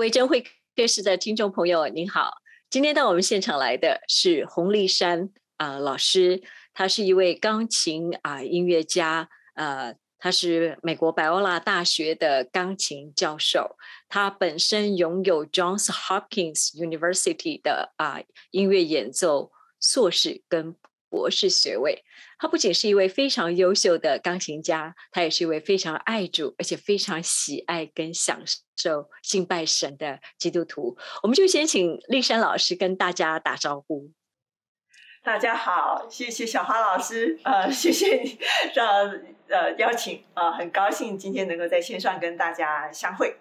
维珍会电视的听众朋友，您好！今天到我们现场来的是洪丽珊啊老师，他是一位钢琴啊音乐家，呃，他是美国百欧拉大学的钢琴教授，他本身拥有 Johns Hopkins University 的啊音乐演奏硕士跟博士学位。他不仅是一位非常优秀的钢琴家，他也是一位非常爱主而且非常喜爱跟享受敬拜神的基督徒。我们就先请丽珊老师跟大家打招呼。大家好，谢谢小花老师，呃，谢谢你让呃邀请，呃，很高兴今天能够在线上跟大家相会。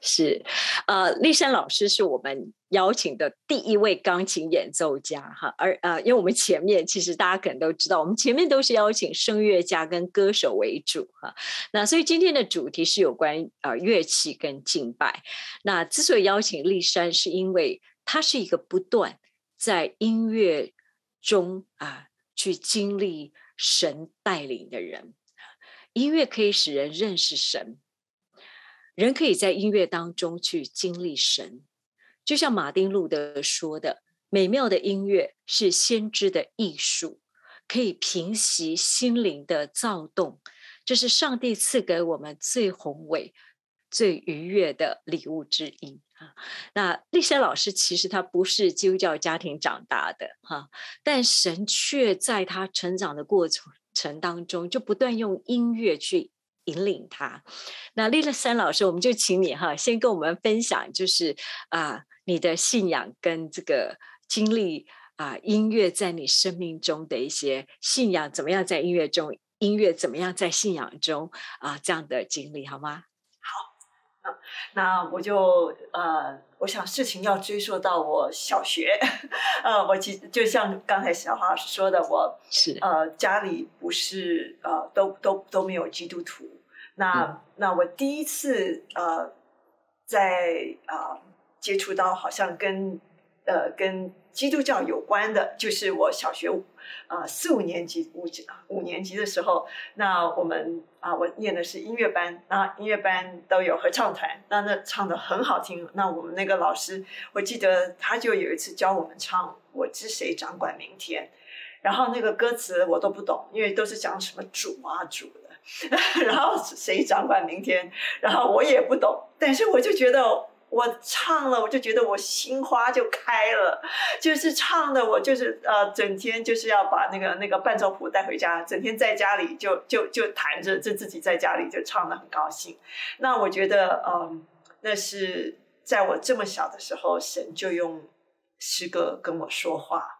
是，呃，丽珊老师是我们邀请的第一位钢琴演奏家哈，而呃，因为我们前面其实大家可能都知道，我们前面都是邀请声乐家跟歌手为主哈，那所以今天的主题是有关呃乐器跟敬拜。那之所以邀请丽珊，是因为她是一个不断在音乐中啊去经历神带领的人，音乐可以使人认识神。人可以在音乐当中去经历神，就像马丁路德说的：“美妙的音乐是先知的艺术，可以平息心灵的躁动。这是上帝赐给我们最宏伟、最愉悦的礼物之一。”啊，那丽珊老师其实她不是基督教家庭长大的哈，但神却在她成长的过程程当中，就不断用音乐去。引领他，那丽乐山老师，我们就请你哈，先跟我们分享，就是啊，你的信仰跟这个经历啊，音乐在你生命中的一些信仰，怎么样在音乐中，音乐怎么样在信仰中啊，这样的经历好吗？好，那我就呃，我想事情要追溯到我小学，呃，我其实就像刚才小花说的，我是呃家里不是呃都都都没有基督徒。那那我第一次呃，在啊接触到好像跟呃跟基督教有关的，就是我小学啊四五年级五五年级的时候，那我们啊我念的是音乐班，那音乐班都有合唱团，那那唱的很好听。那我们那个老师，我记得他就有一次教我们唱《我知谁掌管明天》，然后那个歌词我都不懂，因为都是讲什么主啊主的。然后谁掌管明天？然后我也不懂，但是我就觉得我唱了，我就觉得我心花就开了，就是唱的我就是呃，整天就是要把那个那个伴奏谱带回家，整天在家里就就就弹着，就自己在家里就唱的很高兴。那我觉得嗯，那是在我这么小的时候，神就用诗歌跟我说话。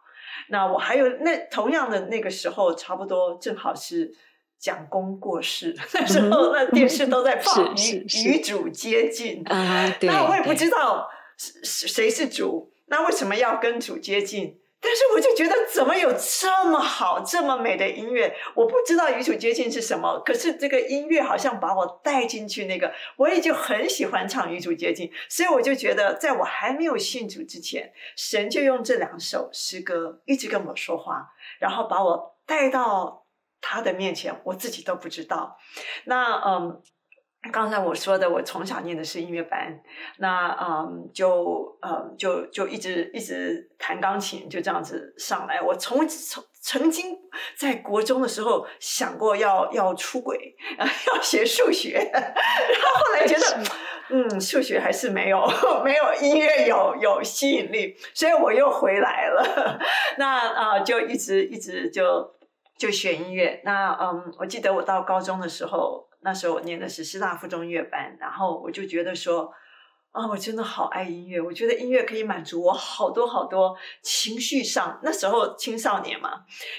那我还有那同样的那个时候，差不多正好是。蒋公过世那时候，那电视都在放《与与主接近》啊，那我也不知道谁是主，那为什么要跟主接近？但是我就觉得，怎么有这么好、这么美的音乐？我不知道与主接近是什么，可是这个音乐好像把我带进去。那个我也就很喜欢唱与主接近，所以我就觉得，在我还没有信主之前，神就用这两首诗歌一直跟我说话，然后把我带到。他的面前，我自己都不知道。那嗯，刚才我说的，我从小念的是音乐班，那嗯，就嗯，就就一直一直弹钢琴，就这样子上来。我从从曾经在国中的时候想过要要出轨，要学数学，然后后来觉得，嗯，数学还是没有 没有音乐有有吸引力，所以我又回来了。那啊，就一直一直就。就学音乐，那嗯，我记得我到高中的时候，那时候我念的是师大附中乐班，然后我就觉得说，啊，我真的好爱音乐，我觉得音乐可以满足我好多好多情绪上，那时候青少年嘛，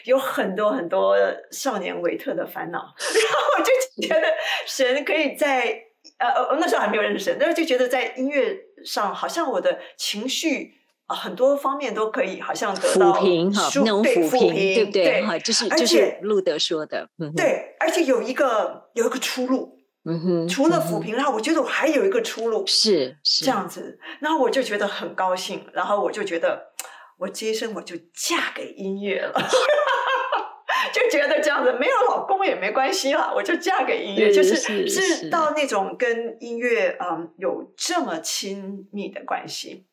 有很多很多少年维特的烦恼，然后我就觉得神可以在呃呃那时候还没有认识神，那时候就觉得在音乐上好像我的情绪。很多方面都可以，好像得到抚平哈，那种抚平，对不对？哈，就是就是路德说的，对，而且有一个有一个出路，嗯哼，除了抚平，然后我觉得我还有一个出路，是这样子，然后我就觉得很高兴，然后我就觉得我这一生我就嫁给音乐了，就觉得这样子没有老公也没关系啦，我就嫁给音乐，就是是到那种跟音乐嗯有这么亲密的关系。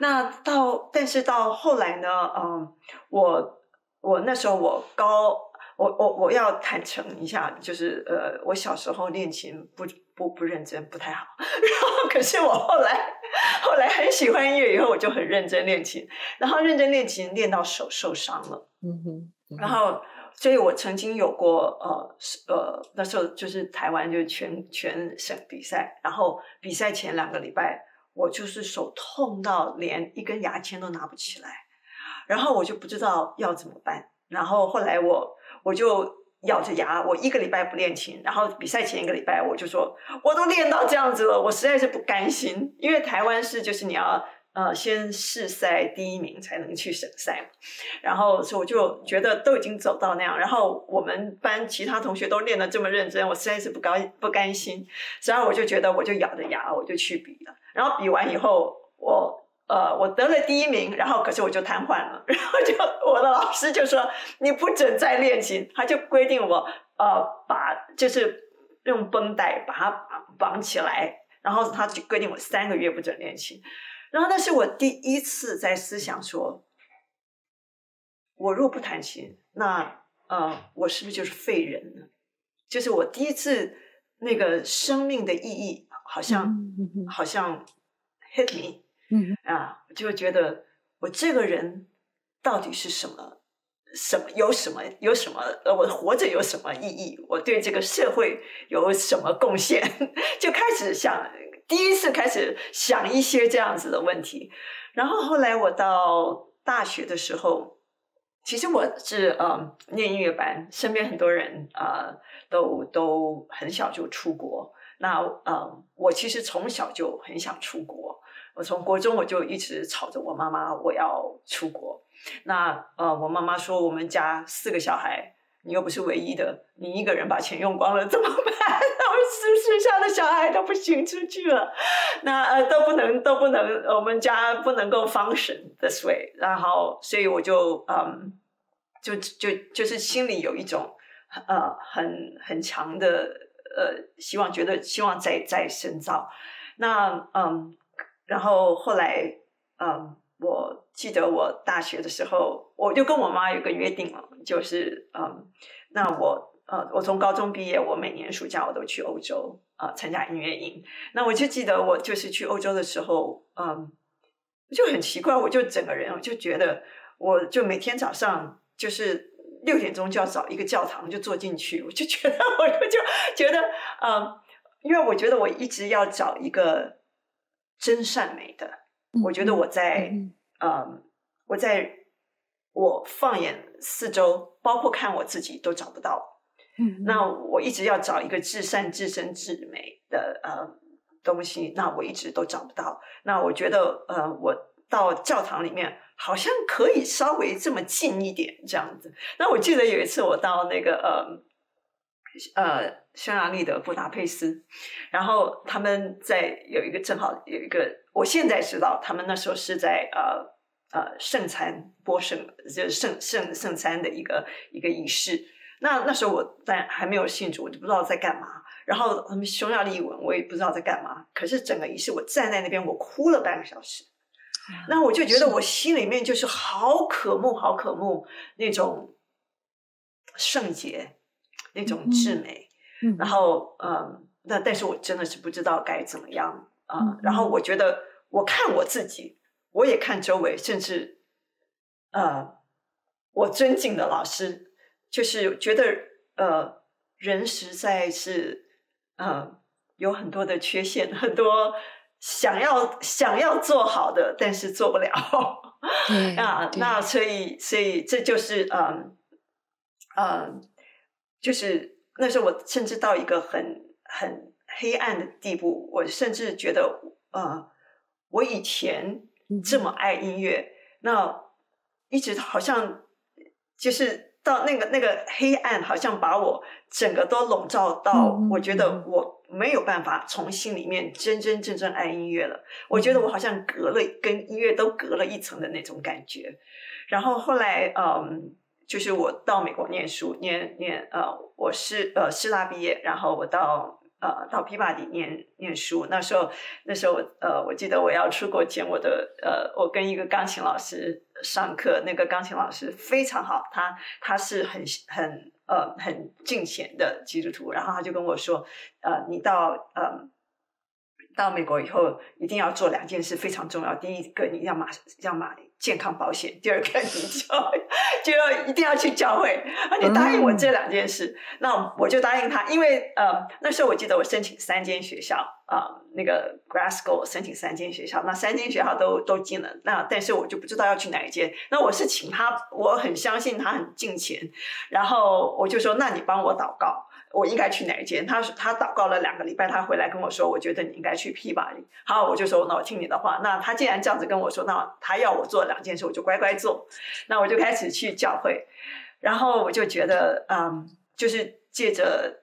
那到但是到后来呢，嗯，我我那时候我高。我我我要坦诚一下，就是呃，我小时候练琴不不不认真，不太好。然后可是我后来后来很喜欢音乐，以后我就很认真练琴，然后认真练琴练到手受伤了。嗯哼。然后，所以我曾经有过呃呃，那时候就是台湾就是全全省比赛，然后比赛前两个礼拜，我就是手痛到连一根牙签都拿不起来，然后我就不知道要怎么办。然后后来我。我就咬着牙，我一个礼拜不练琴，然后比赛前一个礼拜我就说，我都练到这样子了，我实在是不甘心，因为台湾是就是你要呃先试赛第一名才能去省赛，然后所以我就觉得都已经走到那样，然后我们班其他同学都练得这么认真，我实在是不高不甘心，所以我就觉得我就咬着牙我就去比了，然后比完以后我。呃，我得了第一名，然后可是我就瘫痪了，然后就我的老师就说你不准再练琴，他就规定我呃把就是用绷带把它绑起来，然后他就规定我三个月不准练琴，然后那是我第一次在思想说，我若不弹琴，那呃我是不是就是废人呢？就是我第一次那个生命的意义好像好像 hit me。嗯啊，就觉得我这个人到底是什么？什么有什么有什么？呃，我活着有什么意义？我对这个社会有什么贡献？就开始想，第一次开始想一些这样子的问题。然后后来我到大学的时候，其实我是呃念音乐班，身边很多人啊都都很小就出国。那呃，我其实从小就很想出国。我从国中我就一直吵着我妈妈，我要出国。那呃，我妈妈说，我们家四个小孩，你又不是唯一的，你一个人把钱用光了怎么办？我们剩下的小孩都不行出去了，那呃都不能都不能，我们家不能够 function this way。然后，所以我就嗯，就就就是心里有一种呃很很强的呃希望，觉得希望再再深造。那嗯。然后后来，嗯，我记得我大学的时候，我就跟我妈有个约定了，就是嗯，那我呃，我从高中毕业，我每年暑假我都去欧洲啊参加音乐营。那我就记得我就是去欧洲的时候，嗯，就很奇怪，我就整个人我就觉得，我就每天早上就是六点钟就要找一个教堂就坐进去，我就觉得我就觉得嗯，因为我觉得我一直要找一个。真善美的，我觉得我在，嗯，我在我放眼四周，包括看我自己都找不到。嗯，那我一直要找一个至善、至真、至美的呃东西，那我一直都找不到。那我觉得，呃，我到教堂里面好像可以稍微这么近一点这样子。那我记得有一次我到那个呃。呃，匈牙利的布达佩斯，然后他们在有一个正好有一个，我现在知道他们那时候是在呃呃圣餐播圣，就是圣圣圣餐的一个一个仪式。那那时候我在还没有信主，我就不知道在干嘛。然后他们匈牙利文我也不知道在干嘛。可是整个仪式，我站在那边，我哭了半个小时。那我就觉得我心里面就是好渴慕，好渴慕那种圣洁。那种至美，然后嗯，那但是我真的是不知道该怎么样啊。然后我觉得，我看我自己，我也看周围，甚至呃，我尊敬的老师，就是觉得呃，人实在是呃有很多的缺陷，很多想要想要做好的，但是做不了 啊。那所以所以这就是嗯嗯。就是那时候，我甚至到一个很很黑暗的地步。我甚至觉得，呃，我以前这么爱音乐，那一直好像就是到那个那个黑暗，好像把我整个都笼罩到。我觉得我没有办法从心里面真真正正爱音乐了。我觉得我好像隔了跟音乐都隔了一层的那种感觉。然后后来，嗯。就是我到美国念书，念念呃，我是呃师大毕业，然后我到呃到琵琶里念念书。那时候那时候呃，我记得我要出国前，我的呃，我跟一个钢琴老师上课，那个钢琴老师非常好，他他是很很呃很敬虔的基督徒，然后他就跟我说，呃，你到呃。到美国以后，一定要做两件事，非常重要。第一个，你要马要马健康保险；第二个，你就就要一定要去教会。你答应我这两件事，那我就答应他。因为呃，那时候我记得我申请三间学校啊，那个 Glasgow 申请三间学校，那三间学校都都进了。那但是我就不知道要去哪一间。那我是请他，我很相信他很敬虔，然后我就说，那你帮我祷告。我应该去哪一间？他他祷告了两个礼拜，他回来跟我说，我觉得你应该去 P 吧。好，我就说那我听你的话。那他既然这样子跟我说，那他要我做两件事，我就乖乖做。那我就开始去教会，然后我就觉得，嗯，就是借着。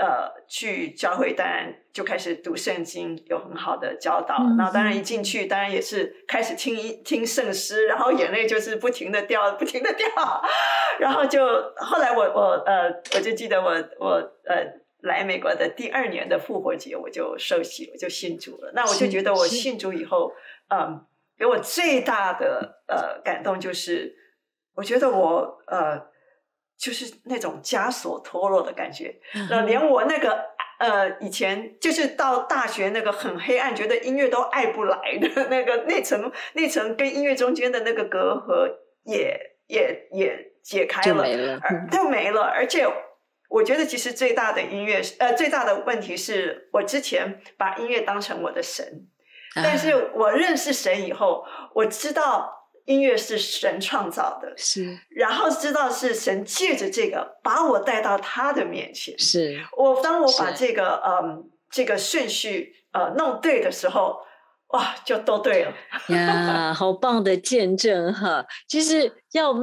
呃，去教会当然就开始读圣经，有很好的教导。那当然一进去，当然也是开始听一听圣诗，然后眼泪就是不停的掉，不停的掉。然后就后来我我呃，我就记得我我呃来美国的第二年的复活节，我就受洗，我就信主了。那我就觉得我信主以后，嗯，给我最大的呃感动就是，我觉得我呃。就是那种枷锁脱落的感觉，那，连我那个呃以前就是到大学那个很黑暗，觉得音乐都爱不来的 那个那层那层跟音乐中间的那个隔阂也也也解开了，就没了。而且我觉得其实最大的音乐呃最大的问题是我之前把音乐当成我的神，但是我认识神以后，我知道。音乐是神创造的，是，然后知道是神借着这个把我带到他的面前。是我当我把这个嗯这个顺序呃弄对的时候，哇，就都对了呀！好棒的见证哈！其实要。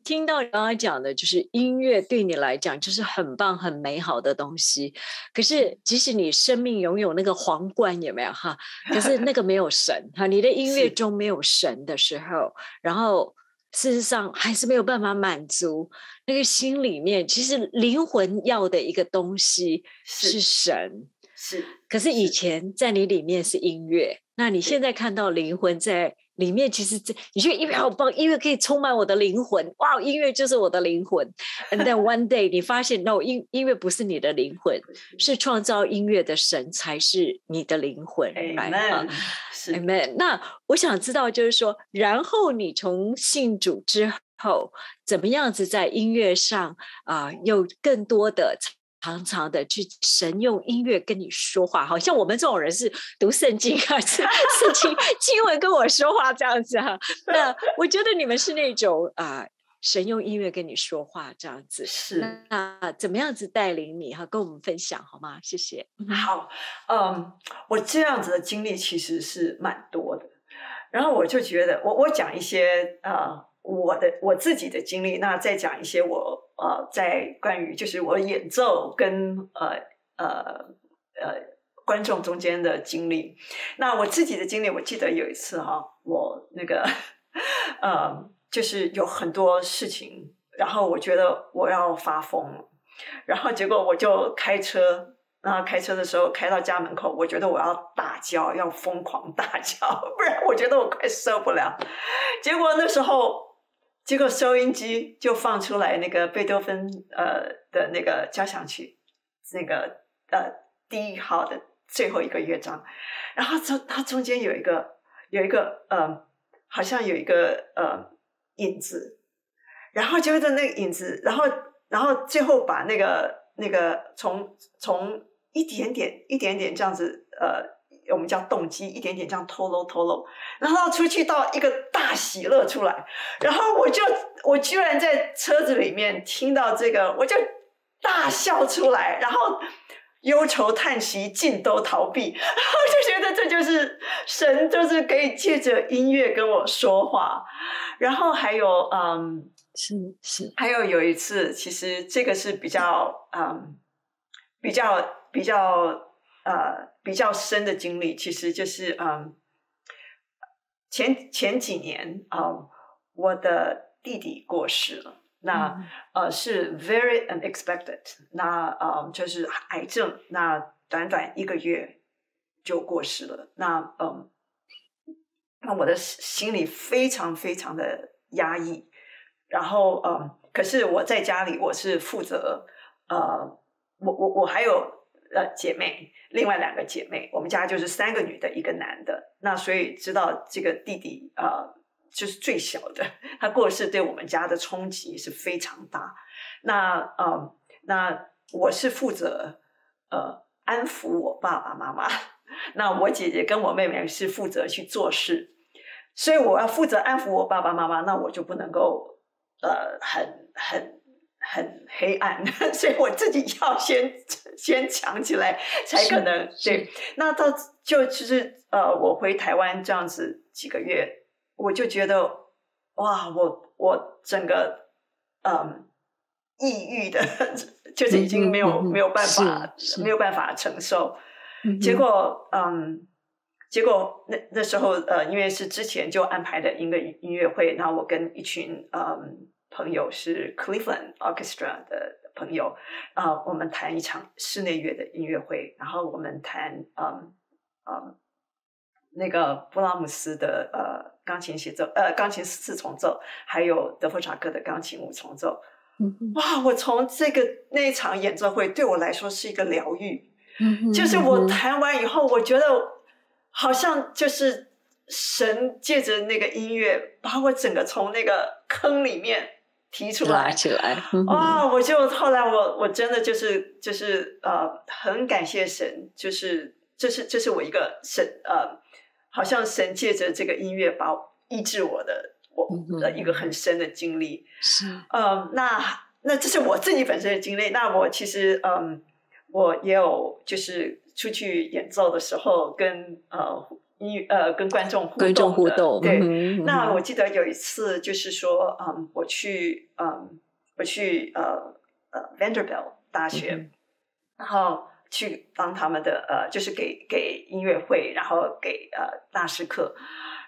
听到你刚刚讲的，就是音乐对你来讲就是很棒、很美好的东西。可是，即使你生命拥有那个皇冠，有没有哈？可是那个没有神哈，你的音乐中没有神的时候，然后事实上还是没有办法满足那个心里面其实灵魂要的一个东西是神。是，可是以前在你里面是音乐，那你现在看到灵魂在。里面其实这，你觉得音乐好棒，音乐可以充满我的灵魂，哇，音乐就是我的灵魂。And then one day，你发现，no，音音乐不是你的灵魂，是创造音乐的神才是你的灵魂。Amen，Amen。那我想知道，就是说，然后你从信主之后，怎么样子在音乐上啊，有更多的。常常的去神用音乐跟你说话，好像我们这种人是读圣经啊，是是经经文跟我说话这样子哈。那 我觉得你们是那种啊，神用音乐跟你说话这样子。是那怎么样子带领你哈，跟我们分享好吗？谢谢。好，嗯，我这样子的经历其实是蛮多的，然后我就觉得，我我讲一些啊。我的我自己的经历，那再讲一些我呃，在关于就是我演奏跟呃呃呃观众中间的经历。那我自己的经历，我记得有一次哈，我那个呃，就是有很多事情，然后我觉得我要发疯了，然后结果我就开车。然后开车的时候开到家门口，我觉得我要大叫，要疯狂大叫，不然我觉得我快受不了。结果那时候。结果收音机就放出来那个贝多芬呃的那个交响曲，那个呃第一号的最后一个乐章，然后中它中间有一个有一个呃好像有一个呃影子，然后就在那个影子，然后然后最后把那个那个从从一点点一点点这样子呃。我们叫动机，一点点这样透露透露，然后出去到一个大喜乐出来，然后我就我居然在车子里面听到这个，我就大笑出来，然后忧愁叹息尽都逃避，然后就觉得这就是神，就是可以借着音乐跟我说话。然后还有嗯，是是，还有有一次，其实这个是比较嗯，比较比较。呃，比较深的经历，其实就是嗯，前前几年啊，我的弟弟过世了，那呃是 very unexpected，那呃就是癌症，那短短一个月就过世了。那嗯，那我的心里非常非常的压抑。然后嗯，可是我在家里我是负责呃，我我我还有呃姐妹，另外两个姐妹，我们家就是三个女的，一个男的。那所以知道这个弟弟呃。就是最小的，他过世对我们家的冲击是非常大。那呃，那我是负责呃安抚我爸爸妈妈，那我姐姐跟我妹妹是负责去做事，所以我要负责安抚我爸爸妈妈，那我就不能够呃很很很黑暗，所以我自己要先 先强起来才可能对。那到就其实呃，我回台湾这样子几个月。我就觉得，哇，我我整个嗯抑郁的，就是已经没有没有办法没有办法承受。结果嗯，结果那那时候呃，因为是之前就安排的一个音乐会，然后我跟一群嗯朋友是 Cleveland Orchestra 的朋友啊，我们谈一场室内乐的音乐会，然后我们谈嗯嗯。那个布拉姆斯的呃钢琴协奏，呃钢琴四重奏，还有德弗查克的钢琴五重奏，哇！我从这个那一场演奏会对我来说是一个疗愈，就是我弹完以后，我觉得好像就是神借着那个音乐把我整个从那个坑里面提出来起来，哇！我就后来我我真的就是就是呃很感谢神，就是这是这是我一个神呃。好像神借着这个音乐把医治我的我的一个很深的经历是嗯那那这是我自己本身的经历那我其实嗯我也有就是出去演奏的时候跟呃音呃跟观众观众互动对那我记得有一次就是说嗯我去嗯我去呃呃 Vanderbilt 大学然后。去当他们的呃，就是给给音乐会，然后给呃大师课，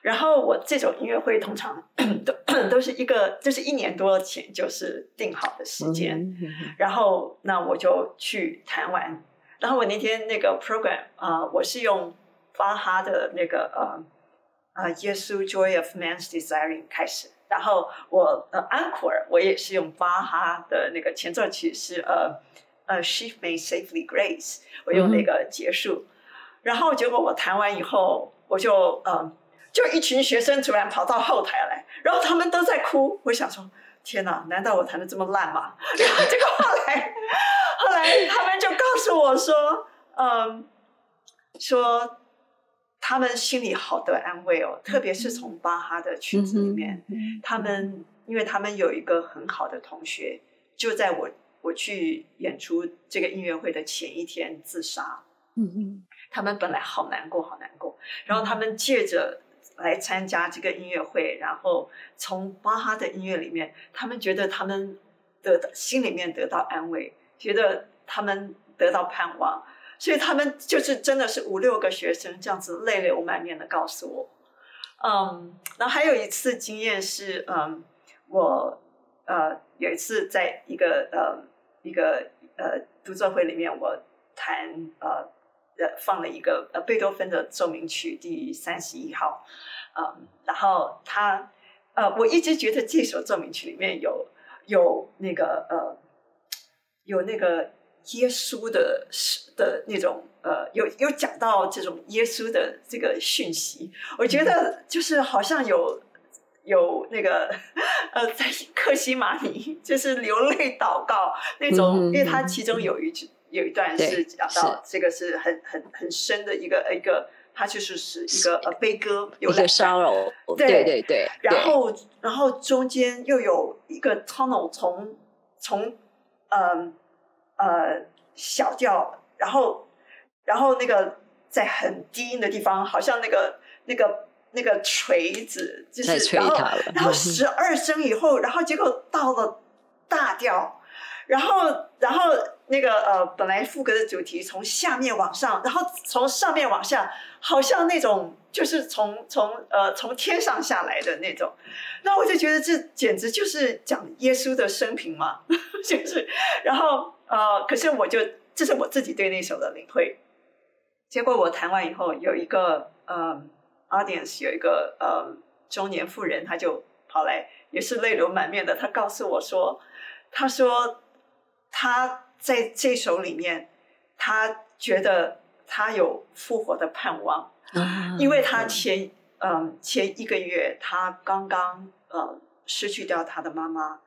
然后我这种音乐会通常都都是一个，就是一年多前就是定好的时间，然后那我就去弹完，然后我那天那个 program 啊，我是用巴哈的那个呃呃耶稣 Joy of Man's Desiring 开始，然后我呃 encore 我也是用巴哈的那个前奏曲是呃。呃，She may safely grace，我用那个结束，然后结果我弹完以后，我就呃，就一群学生突然跑到后台来，然后他们都在哭。我想说，天哪，难道我弹的这么烂吗？然后结果后来，后来他们就告诉我说，嗯，说他们心里好得安慰哦，特别是从巴哈的曲子里面，他们因为他们有一个很好的同学，就在我。我去演出这个音乐会的前一天自杀，嗯嗯，他们本来好难过，好难过，然后他们借着来参加这个音乐会，然后从巴哈的音乐里面，他们觉得他们的心里面得到安慰，觉得他们得到盼望，所以他们就是真的是五六个学生这样子泪流满面的告诉我，嗯，然后还有一次经验是，嗯，我呃有一次在一个呃。一个呃独奏会里面，我弹呃呃放了一个呃贝多芬的奏鸣曲第三十一号，嗯，然后他呃我一直觉得这首奏鸣曲里面有有那个呃有那个耶稣的的那种呃有有讲到这种耶稣的这个讯息，我觉得就是好像有。有那个 呃，在克西马尼就是流泪祷告那种，因为他其中有一句有一段是讲到这个是很很很深的一个一个，他就是是一个呃悲歌，有个骚扰，对对对，然后然后中间又有一个 tunnel 从从嗯呃小调，然后然后那个在很低音的地方，好像那个那个。那个锤子就是，然后然 后十二声以后，然后结果到了大调，然后然后那个呃，本来副歌的主题从下面往上，然后从上面往下，好像那种就是从从呃从天上下来的那种，那我就觉得这简直就是讲耶稣的生平嘛，就是，然后呃，可是我就这是我自己对那首的领会，结果我弹完以后，有一个呃 audience 有一个呃中年妇人，他就跑来，也是泪流满面的，他告诉我说，他说他。在这首里面，他觉得他有复活的盼望，因为他前嗯前一个月他刚刚呃失去掉他的妈妈，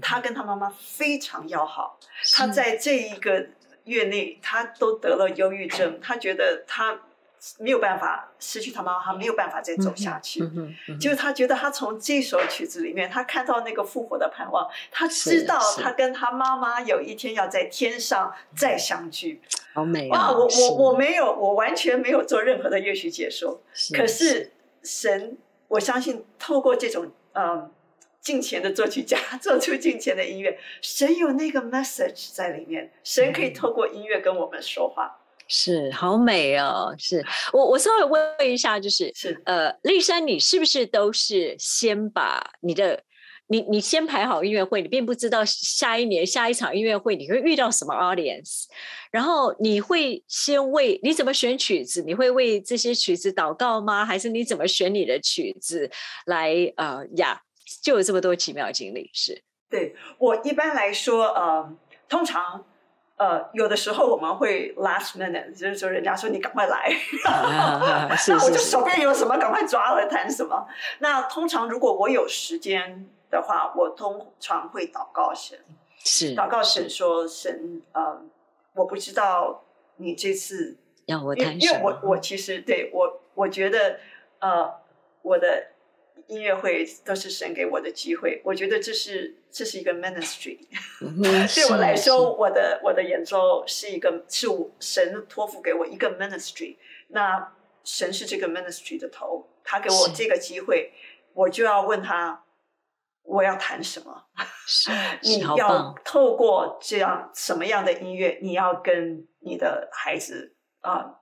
他跟他妈妈非常要好，他在这一个月内他都得了忧郁症，他觉得他。没有办法失去他妈妈，他没有办法再走下去。就是他觉得他从这首曲子里面，他看到那个复活的盼望，他知道他跟他妈妈有一天要在天上再相聚。好美啊！我我我没有，我完全没有做任何的乐曲解说。可是神，我相信透过这种嗯敬虔的作曲家 做出敬虔的音乐，神有那个 message 在里面，神可以透过音乐跟我们说话。是好美哦！是我我稍微问一下，就是是呃，丽珊，你是不是都是先把你的你你先排好音乐会，你并不知道下一年下一场音乐会你会遇到什么 audience，然后你会先为你怎么选曲子，你会为这些曲子祷告吗？还是你怎么选你的曲子来呃呀？就有这么多奇妙经历，是对我一般来说呃，通常。呃，有的时候我们会 last minute，就是说人家说你赶快来，那我就手边有什么赶快抓了谈什么。那通常如果我有时间的话，我通常会祷告神，是祷告神说神，呃，我不知道你这次要我谈什么，因为我我其实对我我觉得呃我的。音乐会都是神给我的机会，我觉得这是这是一个 ministry。对我来说，我的我的演奏是一个是神托付给我一个 ministry。那神是这个 ministry 的头，他给我这个机会，我就要问他我要弹什么？你要透过这样什么样的音乐？你要跟你的孩子啊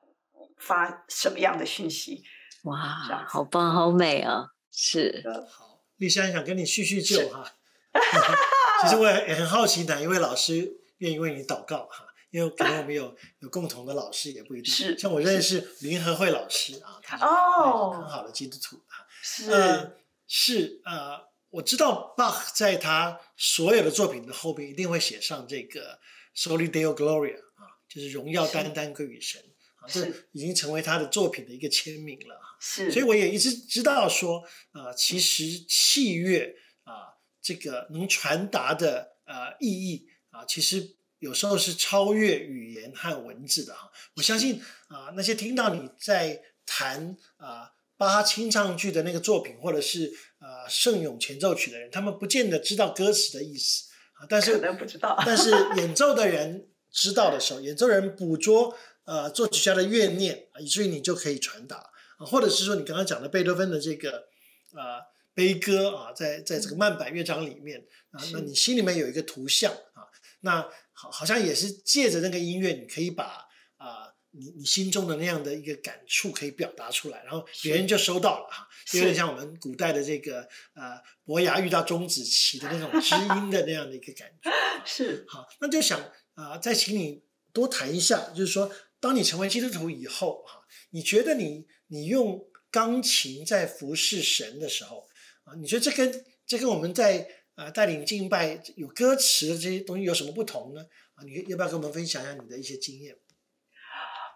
发什么样的讯息？哇，好棒，好美啊！是好，丽珊想跟你叙叙旧哈。其实我也也很好奇，哪一位老师愿意为你祷告哈？因为可能我们有有共同的老师也不一定。是，像我认识林和慧老师啊，他是哦很好的基督徒啊。是是呃，我知道 Bach 在他所有的作品的后边一定会写上这个 Soli Deo Gloria 啊，就是荣耀单单归于神啊，这已经成为他的作品的一个签名了。是，所以我也一直知道说，啊，其实器乐啊，这个能传达的呃意义啊，其实有时候是超越语言和文字的哈。我相信啊，那些听到你在弹啊巴哈清唱剧的那个作品，或者是呃圣咏前奏曲的人，他们不见得知道歌词的意思啊，但是可能不知道，但是演奏的人知道的时候，演奏人捕捉呃作曲家的怨念以至于你就可以传达。啊，或者是说你刚刚讲的贝多芬的这个啊悲歌啊，在在这个慢板乐章里面啊，那你心里面有一个图像啊，那好好像也是借着那个音乐，你可以把啊你你心中的那样的一个感触可以表达出来，然后别人就收到了哈，有点像我们古代的这个呃伯牙遇到钟子期的那种知音的那样的一个感觉。是好，那就想啊，再请你多谈一下，就是说，当你成为基督徒以后哈，你觉得你。你用钢琴在服侍神的时候啊，你觉得这跟这跟我们在啊带领敬拜有歌词的这些东西有什么不同呢？啊，你要不要跟我们分享一下你的一些经验？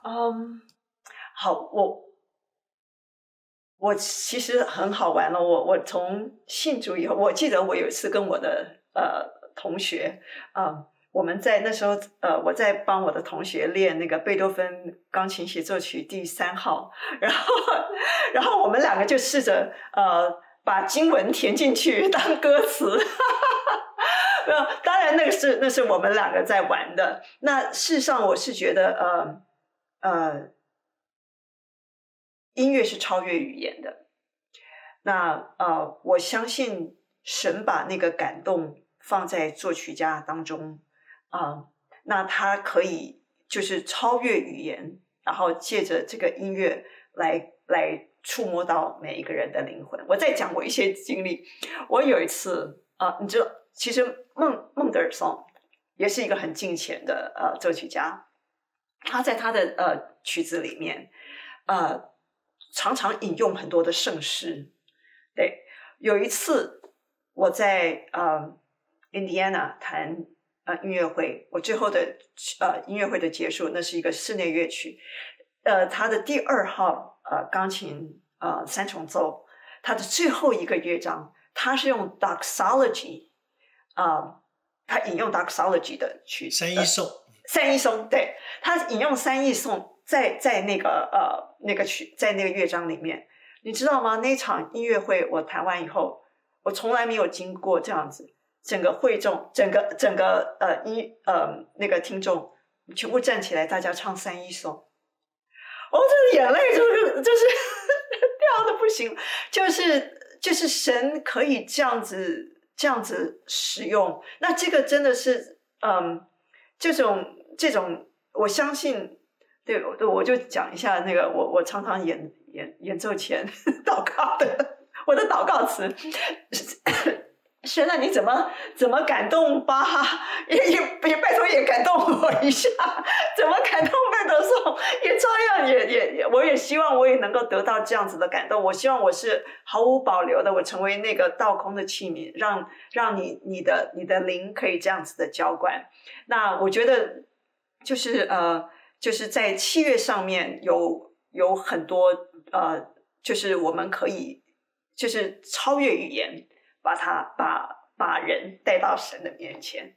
嗯，好，我我其实很好玩了。我我从信主以后，我记得我有一次跟我的呃同学啊。我们在那时候，呃，我在帮我的同学练那个贝多芬钢琴协奏曲第三号，然后，然后我们两个就试着呃把经文填进去当歌词，没有，当然那个是那是我们两个在玩的。那事实上，我是觉得呃呃，音乐是超越语言的。那呃，我相信神把那个感动放在作曲家当中。啊，那他可以就是超越语言，然后借着这个音乐来来触摸到每一个人的灵魂。我再讲我一些经历，我有一次啊，你知道，其实孟孟德尔松也是一个很近前的呃作曲家，他在他的呃曲子里面呃常常引用很多的圣诗。对，有一次我在呃 Indiana 弹。呃，音乐会，我最后的呃音乐会的结束，那是一个室内乐曲，呃，他的第二号呃钢琴呃三重奏，他的最后一个乐章，他是用 Doxology 啊，他引用 Doxology 的曲子三一颂，三一颂，对，他引用三一颂在在那个呃那个曲在那个乐章里面，你知道吗？那场音乐会我弹完以后，我从来没有经过这样子。整个会众，整个整个呃一呃那个听众全部站起来，大家唱三一颂。哦，这眼泪就是就是 掉的不行，就是就是神可以这样子这样子使用。那这个真的是嗯，这种这种，我相信，对，我我就讲一下那个我我常常演演演奏前 祷告的我的祷告词。神啊，你怎么怎么感动吧？也也也拜托也感动我一下，怎么感动贝德颂？也照样也也也，我也希望我也能够得到这样子的感动。我希望我是毫无保留的，我成为那个倒空的器皿，让让你你的你的灵可以这样子的浇灌。那我觉得就是呃，就是在七月上面有有很多呃，就是我们可以就是超越语言。把他把把人带到神的面前，